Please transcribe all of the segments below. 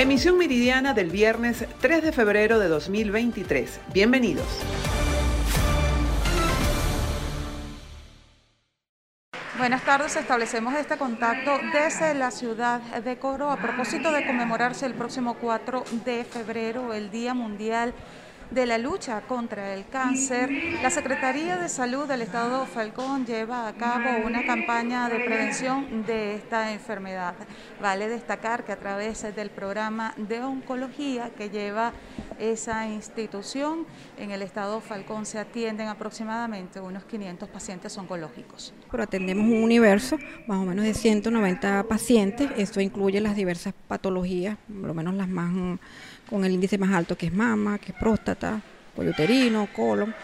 Emisión meridiana del viernes 3 de febrero de 2023. Bienvenidos. Buenas tardes, establecemos este contacto desde la ciudad de Coro a propósito de conmemorarse el próximo 4 de febrero el Día Mundial de la lucha contra el cáncer, la Secretaría de Salud del Estado Falcón lleva a cabo una campaña de prevención de esta enfermedad. Vale destacar que a través del programa de oncología que lleva esa institución, en el Estado Falcón se atienden aproximadamente unos 500 pacientes oncológicos. Pero atendemos un universo más o menos de 190 pacientes, esto incluye las diversas patologías, por lo menos las más con el índice más alto que es mama, que es próstata, uterino, colon.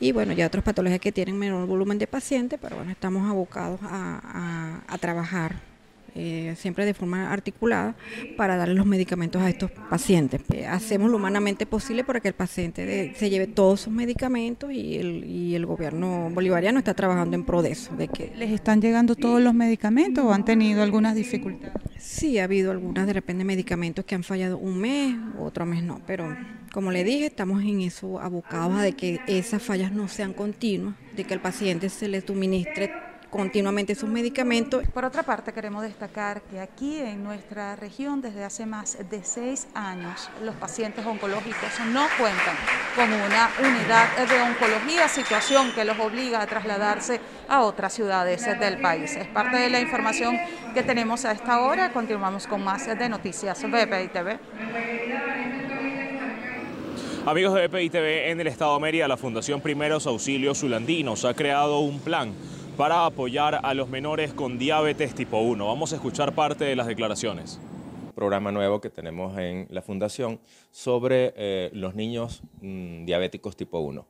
Y bueno, ya otras patologías que tienen menor volumen de pacientes, pero bueno, estamos abocados a trabajar eh, siempre de forma articulada, para darle los medicamentos a estos pacientes. Eh, hacemos lo humanamente posible para que el paciente se lleve todos sus medicamentos y el, y el gobierno bolivariano está trabajando en pro de eso. De que, ¿Les están llegando todos los medicamentos o han tenido algunas dificultades? Sí, ha habido algunas, de repente, medicamentos que han fallado un mes, otro mes no, pero como le dije, estamos en eso abocados a de que esas fallas no sean continuas, de que el paciente se le suministre continuamente sus medicamentos. Por otra parte, queremos destacar que aquí en nuestra región, desde hace más de seis años, los pacientes oncológicos no cuentan con una unidad de oncología, situación que los obliga a trasladarse a otras ciudades del país. Es parte de la información que tenemos a esta hora. Continuamos con más de noticias BPI TV. Amigos de BPI TV, en el estado de Mérida, la Fundación Primeros Auxilios Zulandinos ha creado un plan para apoyar a los menores con diabetes tipo 1. Vamos a escuchar parte de las declaraciones. Programa nuevo que tenemos en la Fundación sobre eh, los niños mm, diabéticos tipo 1.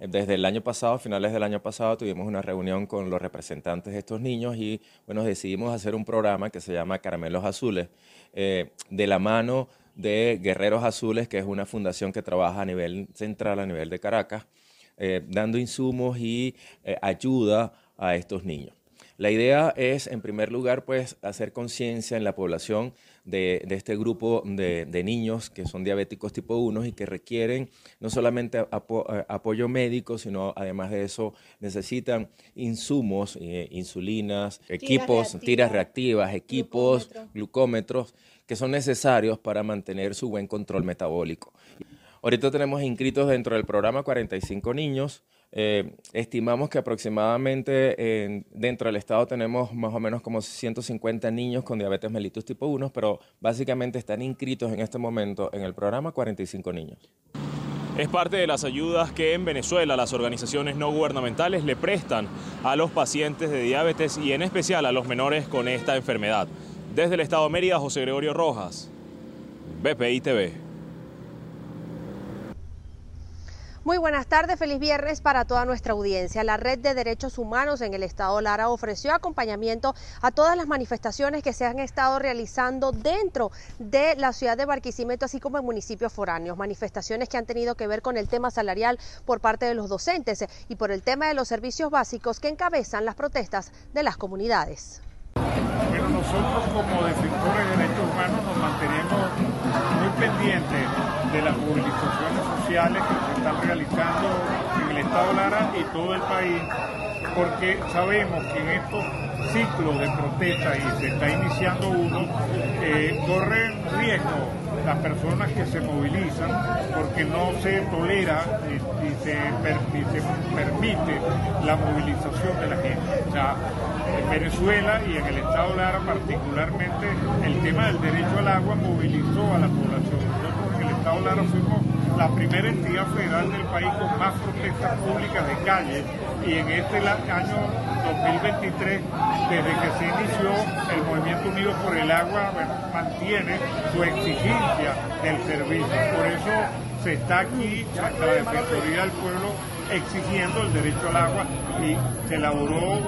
Desde el año pasado, a finales del año pasado, tuvimos una reunión con los representantes de estos niños y bueno, decidimos hacer un programa que se llama Caramelos Azules, eh, de la mano de Guerreros Azules, que es una fundación que trabaja a nivel central, a nivel de Caracas, eh, dando insumos y ayuda a estos niños. La idea es, en primer lugar, pues, hacer conciencia en la población de, este grupo de, niños que son diabéticos tipo 1 y que requieren no solamente apoyo médico, sino además de eso necesitan insumos, eh, insulinas, equipos, tiras reactivas, equipos, glucómetros, que son necesarios para mantener su buen control metabólico. Ahorita tenemos inscritos dentro del programa 45 niños, eh, estimamos que aproximadamente dentro del estado tenemos más o menos como 150 niños con diabetes mellitus tipo 1, pero básicamente están inscritos en este momento en el programa 45 niños. Es parte de las ayudas que en Venezuela las organizaciones no gubernamentales le prestan a los pacientes de diabetes y en especial a los menores con esta enfermedad. Desde el Estado de Mérida, José Gregorio Rojas, BPI TV. Muy buenas tardes, feliz viernes para toda nuestra audiencia. La Red de Derechos Humanos en el Estado Lara ofreció acompañamiento a todas las manifestaciones que se han estado realizando dentro de la ciudad de Barquisimeto, así como en municipios foráneos. Manifestaciones que han tenido que ver con el tema salarial por parte de los docentes y por el tema de los servicios básicos que encabezan las protestas de las comunidades. Nosotros como defensores de sociales que se están realizando en el Estado Lara y todo el país, porque sabemos que en estos ciclos de protesta y se está iniciando uno, eh, corren riesgo las personas que se movilizan porque no se tolera y, se, permite la movilización de la gente. O sea, en Venezuela y en el Estado Lara particularmente el tema del derecho al agua movilizó a la población. Nosotros en el Estado Lara fuimos la primera entidad federal del país con más protestas públicas de calle y en este año 2023, desde que se inició el Movimiento Unido por el Agua, mantiene su exigencia del servicio. Por eso se está aquí la Defensoría del Pueblo exigiendo el derecho al agua y se elaboró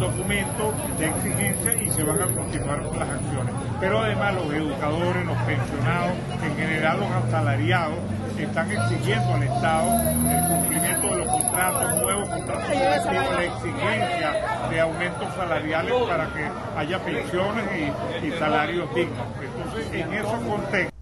documento de exigencia y se van a continuar las acciones. Pero además los educadores, los pensionados, en general los asalariados, están exigiendo al Estado el cumplimiento de los contratos, nuevos contratos colectivos, la exigencia de aumentos salariales para que haya pensiones y, y salarios dignos. Entonces, en esos contextos,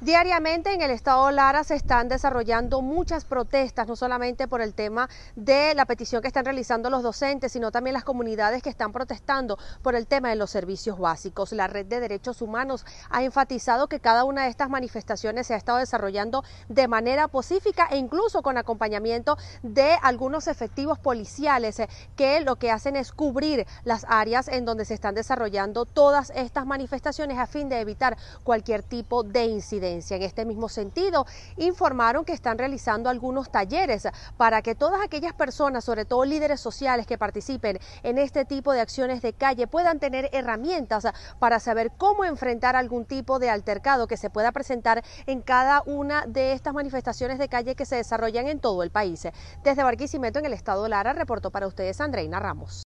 Diariamente en el estado Lara se están desarrollando muchas protestas, no solamente por el tema de la petición que están realizando los docentes, sino también las comunidades que están protestando por el tema de los servicios básicos. La Red de Derechos Humanos ha enfatizado que cada una de estas manifestaciones se ha estado desarrollando de manera pacífica e incluso con acompañamiento de algunos efectivos policiales eh, que lo que hacen es cubrir las áreas en donde se están desarrollando todas estas manifestaciones a fin de evitar cualquier tipo de En este mismo sentido, informaron que están realizando algunos talleres para que todas aquellas personas, sobre todo líderes sociales que participen en este tipo de acciones de calle, puedan tener herramientas para saber cómo enfrentar algún tipo de altercado que se pueda presentar en cada una de estas manifestaciones de calle que se desarrollan en todo el país. Desde Barquisimeto, en el estado Lara, reportó para ustedes Andreina Ramos.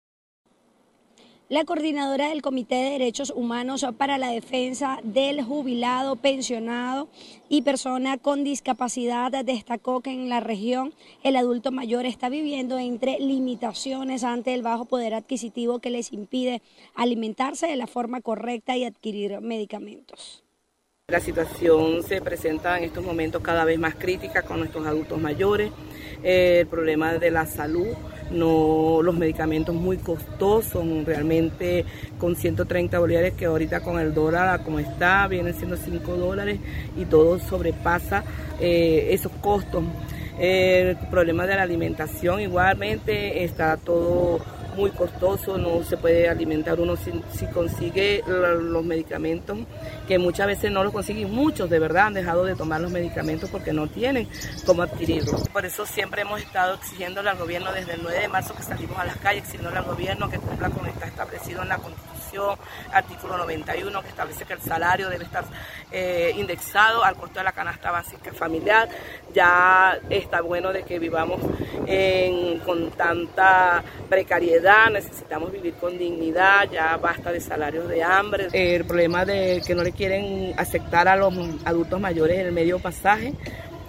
La coordinadora del Comité de Derechos Humanos para la Defensa del Jubilado, Pensionado y Persona con Discapacidad destacó que en la región el adulto mayor está viviendo entre limitaciones ante el bajo poder adquisitivo que les impide alimentarse de la forma correcta y adquirir medicamentos. La situación se presenta en estos momentos cada vez más crítica con nuestros adultos mayores, el problema de la salud no los medicamentos muy costosos, realmente con 130 bolívares que ahorita con el dólar como está vienen siendo 5 dólares y todo sobrepasa eh, esos costos. El problema de la alimentación igualmente está todo muy costoso, no se puede alimentar uno si, consigue los medicamentos, que muchas veces no los consiguen, muchos de verdad han dejado de tomar los medicamentos porque no tienen cómo adquirirlos. Por eso siempre hemos estado exigiéndole al gobierno desde el 9 de marzo que salimos a las calles, exigiéndole al gobierno que cumpla con lo que está establecido en la Constitución, artículo 91, que establece que el salario debe estar eh, indexado al costo de la canasta básica familiar. Ya está bueno de que vivamos con tanta precariedad, necesitamos vivir con dignidad, ya basta de salarios de hambre. El problema de que no le quieren aceptar a los adultos mayores el medio pasaje,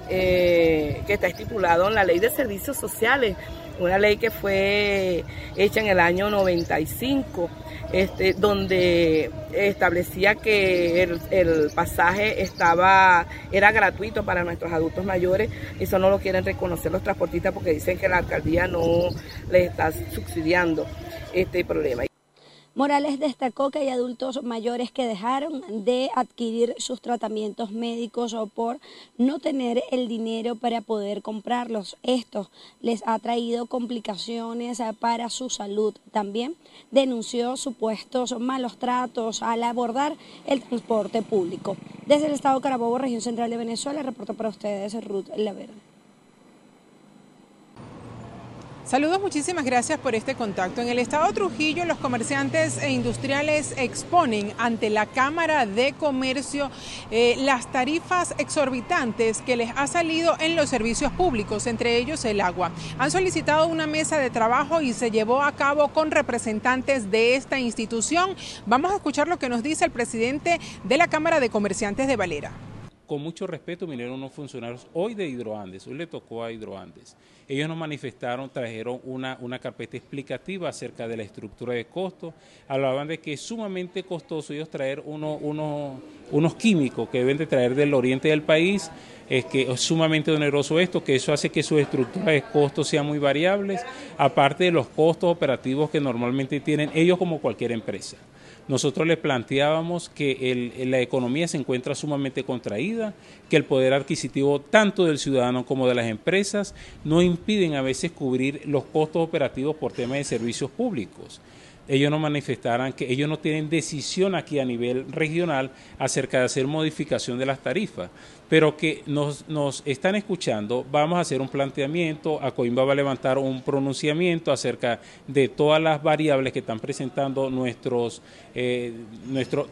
eh, que está estipulado en la ley de servicios sociales, una ley que fue hecha en el año 95 este, donde establecía que el, pasaje estaba era gratuito para nuestros adultos mayores. Eso no lo quieren reconocer los transportistas porque dicen que la alcaldía no les está subsidiando este problema. Morales destacó que hay adultos mayores que dejaron de adquirir sus tratamientos médicos o por no tener el dinero para poder comprarlos. Esto les ha traído complicaciones para su salud. También denunció supuestos malos tratos al abordar el transporte público. Desde el estado Carabobo, región central de Venezuela, reportó para ustedes Ruth Lavera. Saludos, muchísimas gracias por este contacto. En el estado Trujillo, los comerciantes e industriales exponen ante la Cámara de Comercio eh, las tarifas exorbitantes que les ha salido en los servicios públicos, entre ellos el agua. Han solicitado una mesa de trabajo y se llevó a cabo con representantes de esta institución. Vamos a escuchar lo que nos dice el presidente de la Cámara de Comerciantes de Valera con mucho respeto vinieron unos funcionarios hoy de Hidroandes, hoy le tocó a Hidroandes. Ellos nos manifestaron, trajeron una, una carpeta explicativa acerca de la estructura de costos, hablaban de que es sumamente costoso ellos traer uno, unos químicos que deben de traer del oriente del país, es que es sumamente oneroso esto, que eso hace que su estructura de costos sean muy variables, aparte de los costos operativos que normalmente tienen ellos como cualquier empresa nosotros le planteábamos que la economía se encuentra sumamente contraída, que el poder adquisitivo tanto del ciudadano como de las empresas no impiden a veces cubrir los costos operativos por temas de servicios públicos ellos no manifestaran que ellos no tienen decisión aquí a nivel regional acerca de hacer modificación de las tarifas, pero que nos, nos están escuchando, vamos a hacer un planteamiento, a Coimba va a levantar un pronunciamiento acerca de todas las variables que están presentando nuestros, eh,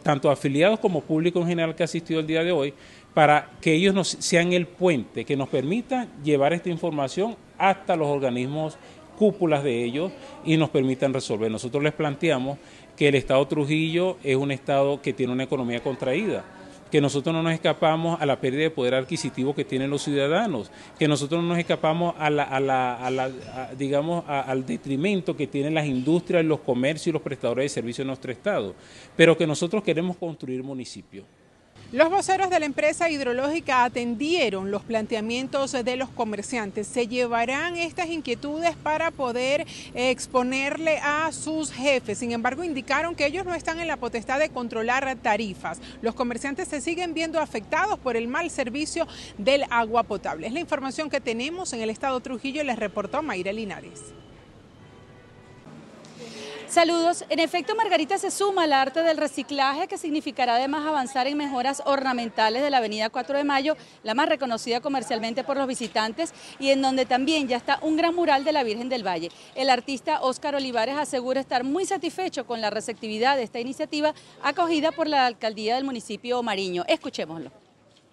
tanto afiliados como público en general que ha asistido el día de hoy, para que ellos nos, sean el puente que nos permita llevar esta información hasta los organismos cúpulas de ellos y nos permitan resolver. Nosotros les planteamos que el Estado Trujillo es un Estado que tiene una economía contraída que nosotros no nos escapamos a la pérdida de poder adquisitivo que tienen los ciudadanos, que nosotros no nos escapamos a la, a la, a la digamos, al detrimento que tienen las industrias, los comercios y los prestadores de servicios en nuestro Estado, pero que nosotros queremos construir municipios. Los voceros de la empresa hidrológica atendieron los planteamientos de los comerciantes. Se llevarán estas inquietudes para poder exponerle a sus jefes. Sin embargo, indicaron que ellos no están en la potestad de controlar tarifas. Los comerciantes se siguen viendo afectados por el mal servicio del agua potable. Es la información que tenemos en el estado Trujillo, les reportó Mayra Linares. Saludos. En efecto, Margarita se suma al arte del reciclaje que significará además avanzar en mejoras ornamentales de la avenida 4 de Mayo, la más reconocida comercialmente por los visitantes y en donde también ya está un gran mural de la Virgen del Valle. El artista Óscar Olivares asegura estar muy satisfecho con la receptividad de esta iniciativa acogida por la alcaldía del municipio Mariño. Escuchémoslo.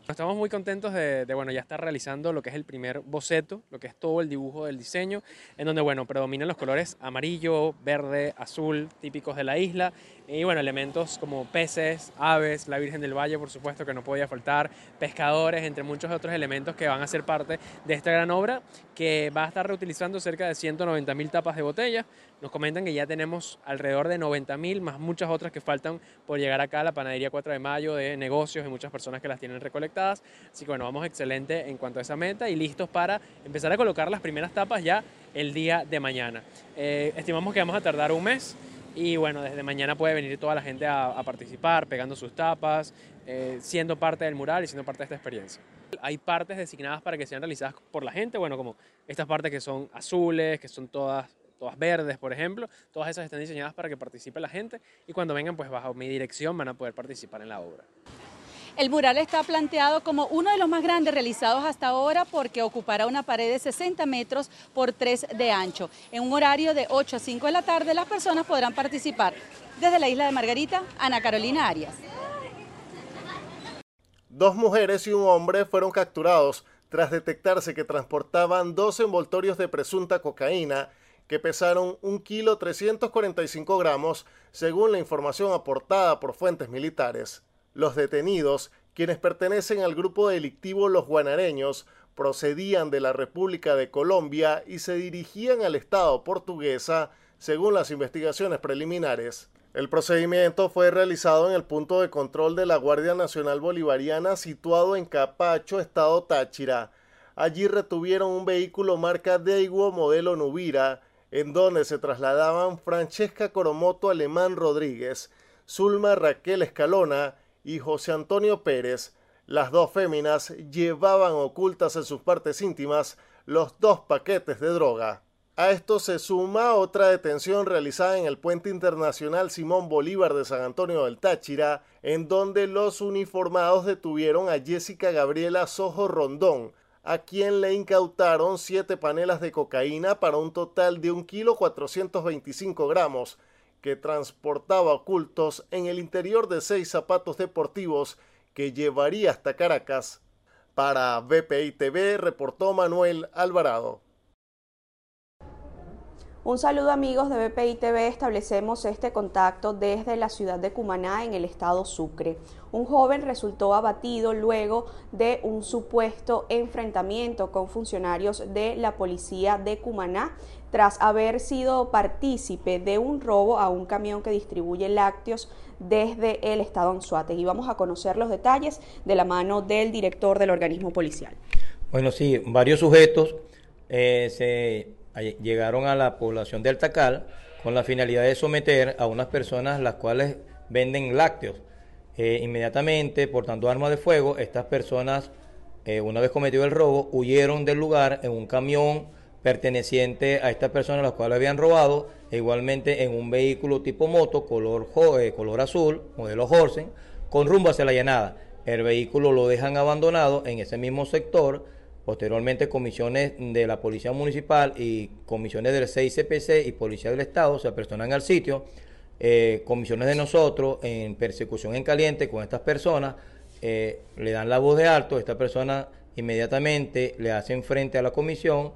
Estamos muy contentos de, bueno, ya estar realizando lo que es el primer boceto, lo que es todo el dibujo del diseño, en donde, bueno, predominan los colores amarillo, verde, azul, típicos de la isla, y bueno, elementos como peces, aves, la Virgen del Valle, por supuesto, que no podía faltar, pescadores, entre muchos otros elementos que van a ser parte de esta gran obra, que va a estar reutilizando cerca de 190 mil tapas de botella. Nos comentan que ya tenemos alrededor de 90 mil, más muchas otras que faltan por llegar acá a la panadería 4 de mayo de negocios y muchas personas que las tienen recolectadas. Así que bueno, vamos excelente en cuanto a esa meta y listos para empezar a colocar las primeras tapas ya el día de mañana. Eh, estimamos que vamos a tardar un mes. Y bueno, desde mañana puede venir toda la gente a, participar, pegando sus tapas, eh, siendo parte del mural y siendo parte de esta experiencia. Hay partes designadas para que sean realizadas por la gente, bueno, como estas partes que son azules, que son todas todas verdes, por ejemplo, todas esas están diseñadas para que participe la gente y cuando vengan, pues bajo mi dirección van a poder participar en la obra. El mural está planteado como uno de los más grandes realizados hasta ahora porque ocupará una pared de 60 metros por 3 de ancho. En un horario de 8 a 5 de la tarde las personas podrán participar. Desde la isla de Margarita, Ana Carolina Arias. Dos mujeres y un hombre fueron capturados tras detectarse que transportaban dos envoltorios de presunta cocaína que pesaron un kilo 345 gramos, según la información aportada por fuentes militares. Los detenidos, quienes pertenecen al grupo delictivo Los Guanareños, procedían de la República de Colombia y se dirigían al Estado portuguesa, según las investigaciones preliminares. El procedimiento fue realizado en el punto de control de la Guardia Nacional Bolivariana situado en Capacho, Estado Táchira. Allí retuvieron un vehículo marca Daewoo modelo Nubira, en donde se trasladaban Francesca Coromoto Alemán Rodríguez, Zulma Raquel Escalona y José Antonio Pérez, las dos féminas llevaban ocultas en sus partes íntimas los dos paquetes de droga. A esto se suma otra detención realizada en el puente internacional Simón Bolívar de San Antonio del Táchira, en donde los uniformados detuvieron a Jessica Gabriela Sojo Rondón, a quien le incautaron siete panelas de cocaína para un total de un kilo 425 gramos, que transportaba ocultos en el interior de seis zapatos deportivos que llevaría hasta Caracas. Para BPI TV reportó Manuel Alvarado. Un saludo amigos de BPI TV, establecemos este contacto desde la ciudad de Cumaná en el estado Sucre. Un joven resultó abatido luego de un supuesto enfrentamiento con funcionarios de la policía de Cumaná tras haber sido partícipe de un robo a un camión que distribuye lácteos desde el estado Anzuategui. Y vamos a conocer los detalles de la mano del director del organismo policial. Bueno, sí, varios sujetos eh, se llegaron a la población de Altacal con la finalidad de someter a unas personas las cuales venden lácteos. Eh, inmediatamente, portando armas de fuego, estas personas, eh, una vez cometido el robo, huyeron del lugar en un camión perteneciente a estas personas las cuales habían robado, e igualmente en un vehículo tipo moto, color, eh, color azul, modelo Horsen, con rumbo hacia la llanada. El vehículo lo dejan abandonado en ese mismo sector. Posteriormente, comisiones de la Policía Municipal y comisiones del CICPC y Policía del Estado se apersonan al sitio. Eh, comisiones de nosotros en persecución en caliente con estas personas, eh, le dan la voz de alto, esta persona inmediatamente le hacen frente a la comisión,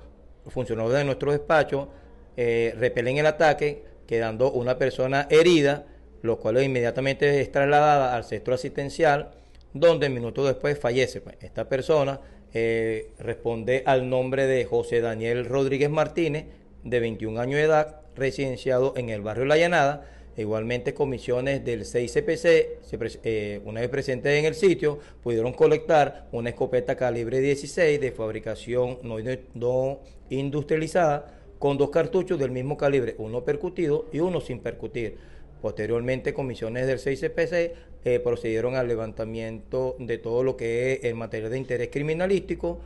funcionarios de nuestro despacho eh, repelen el ataque, quedando una persona herida, lo cual inmediatamente es trasladada al centro asistencial, donde minutos después fallece. Pues, esta persona eh, responde al nombre de José Daniel Rodríguez Martínez, de 21 años de edad, residenciado en el barrio La Llanada. Igualmente, comisiones del 6CPC, eh, una vez presentes en el sitio, pudieron colectar una escopeta calibre 16 de fabricación no, no industrializada con dos cartuchos del mismo calibre, uno percutido y uno sin percutir. Posteriormente, comisiones del 6CPC eh, procedieron al levantamiento de todo lo que es en materia de interés criminalístico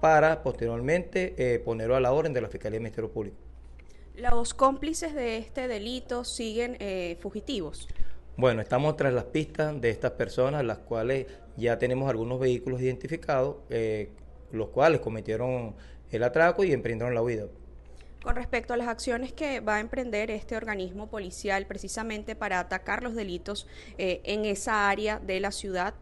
para posteriormente eh, ponerlo a la orden de la Fiscalía del Ministerio Público. ¿Los cómplices de este delito siguen eh, fugitivos? Bueno, estamos tras las pistas de estas personas, las cuales ya tenemos algunos vehículos identificados, los cuales cometieron el atraco y emprendieron la huida. Con respecto a las acciones que va a emprender este organismo policial precisamente para atacar los delitos eh, en esa área de la ciudad.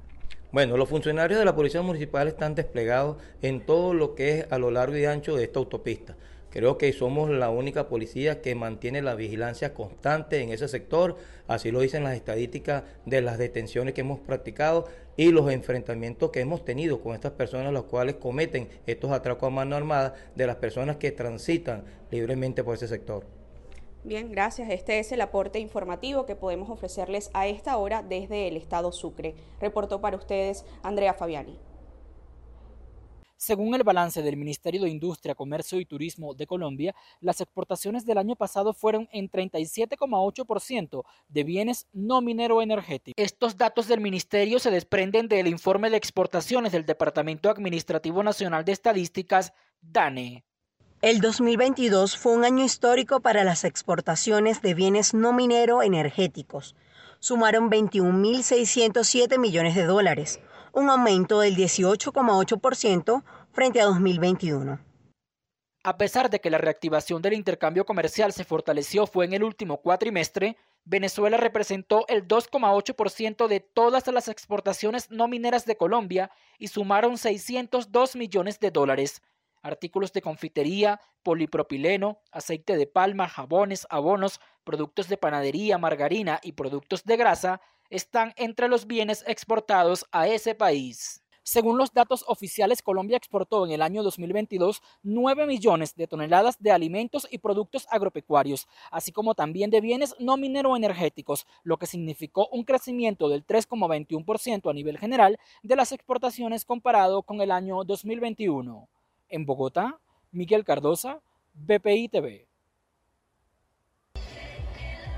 Bueno, los funcionarios de la Policía Municipal están desplegados en todo lo que es a lo largo y ancho de esta autopista. Creo que somos la única policía que mantiene la vigilancia constante en ese sector, así lo dicen las estadísticas de las detenciones que hemos practicado y los enfrentamientos que hemos tenido con estas personas, las cuales cometen estos atracos a mano armada de las personas que transitan libremente por ese sector. Bien, gracias. Este es el aporte informativo que podemos ofrecerles a esta hora desde el Estado Sucre. Reportó para ustedes Andrea Fabiani. Según el balance del Ministerio de Industria, Comercio y Turismo de Colombia, las exportaciones del año pasado fueron en 37,8% de bienes no minero energéticos. Estos datos del ministerio se desprenden del informe de exportaciones del Departamento Administrativo Nacional de Estadísticas, DANE. El 2022 fue un año histórico para las exportaciones de bienes no minero energéticos. Sumaron 21.607 millones de dólares, un aumento del 18,8% frente a 2021. A pesar de que la reactivación del intercambio comercial se fortaleció fue en el último cuatrimestre, Venezuela representó el 2,8% de todas las exportaciones no mineras de Colombia y sumaron 602 millones de dólares. Artículos de confitería, polipropileno, aceite de palma, jabones, abonos, productos de panadería, margarina y productos de grasa están entre los bienes exportados a ese país. Según los datos oficiales, Colombia exportó en el año 2022 9 millones de toneladas de alimentos y productos agropecuarios, así como también de bienes no minero-energéticos, lo que significó un crecimiento del 3,21% a nivel general de las exportaciones comparado con el año 2021. En Bogotá, Miguel Cardosa, BPI TV.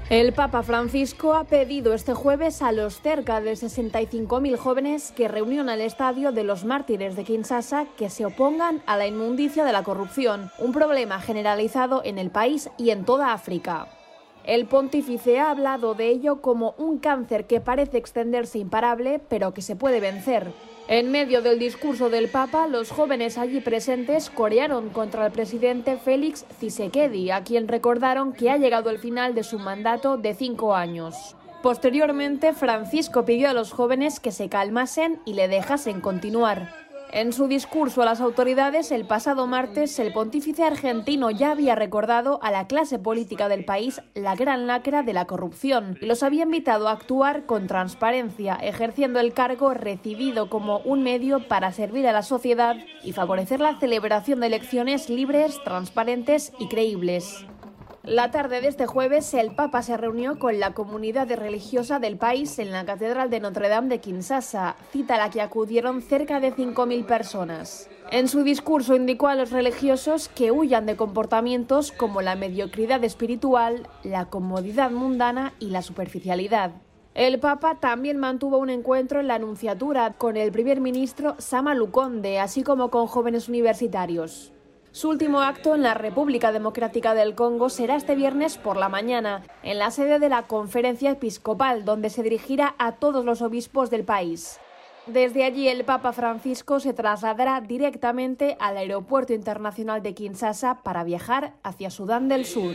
El Papa Francisco ha pedido este jueves a los cerca de 65.000 jóvenes que reunión al estadio de los mártires de Kinshasa que se opongan a la inmundicia de la corrupción, un problema generalizado en el país y en toda África. El pontífice ha hablado de ello como un cáncer que parece extenderse imparable, pero que se puede vencer. En medio del discurso del Papa, los jóvenes allí presentes corearon contra el presidente Félix Tshisekedi, a quien recordaron que ha llegado el final de su mandato de cinco años. Posteriormente, Francisco pidió a los jóvenes que se calmasen y le dejasen continuar. En su discurso a las autoridades el pasado martes, el pontífice argentino ya había recordado a la clase política del país la gran lacra de la corrupción y los había invitado a actuar con transparencia, ejerciendo el cargo recibido como un medio para servir a la sociedad y favorecer la celebración de elecciones libres, transparentes y creíbles. La tarde de este jueves, el Papa se reunió con la comunidad religiosa del país en la Catedral de Notre Dame de Kinshasa, cita a la que acudieron cerca de 5.000 personas. En su discurso indicó a los religiosos que huyan de comportamientos como la mediocridad espiritual, la comodidad mundana y la superficialidad. El Papa también mantuvo un encuentro en la Anunciatura con el primer ministro Sama Lukonde, así como con jóvenes universitarios. Su último acto en la República Democrática del Congo será este viernes por la mañana, en la sede de la Conferencia Episcopal, donde se dirigirá a todos los obispos del país. Desde allí el Papa Francisco se trasladará directamente al Aeropuerto Internacional de Kinshasa para viajar hacia Sudán del Sur.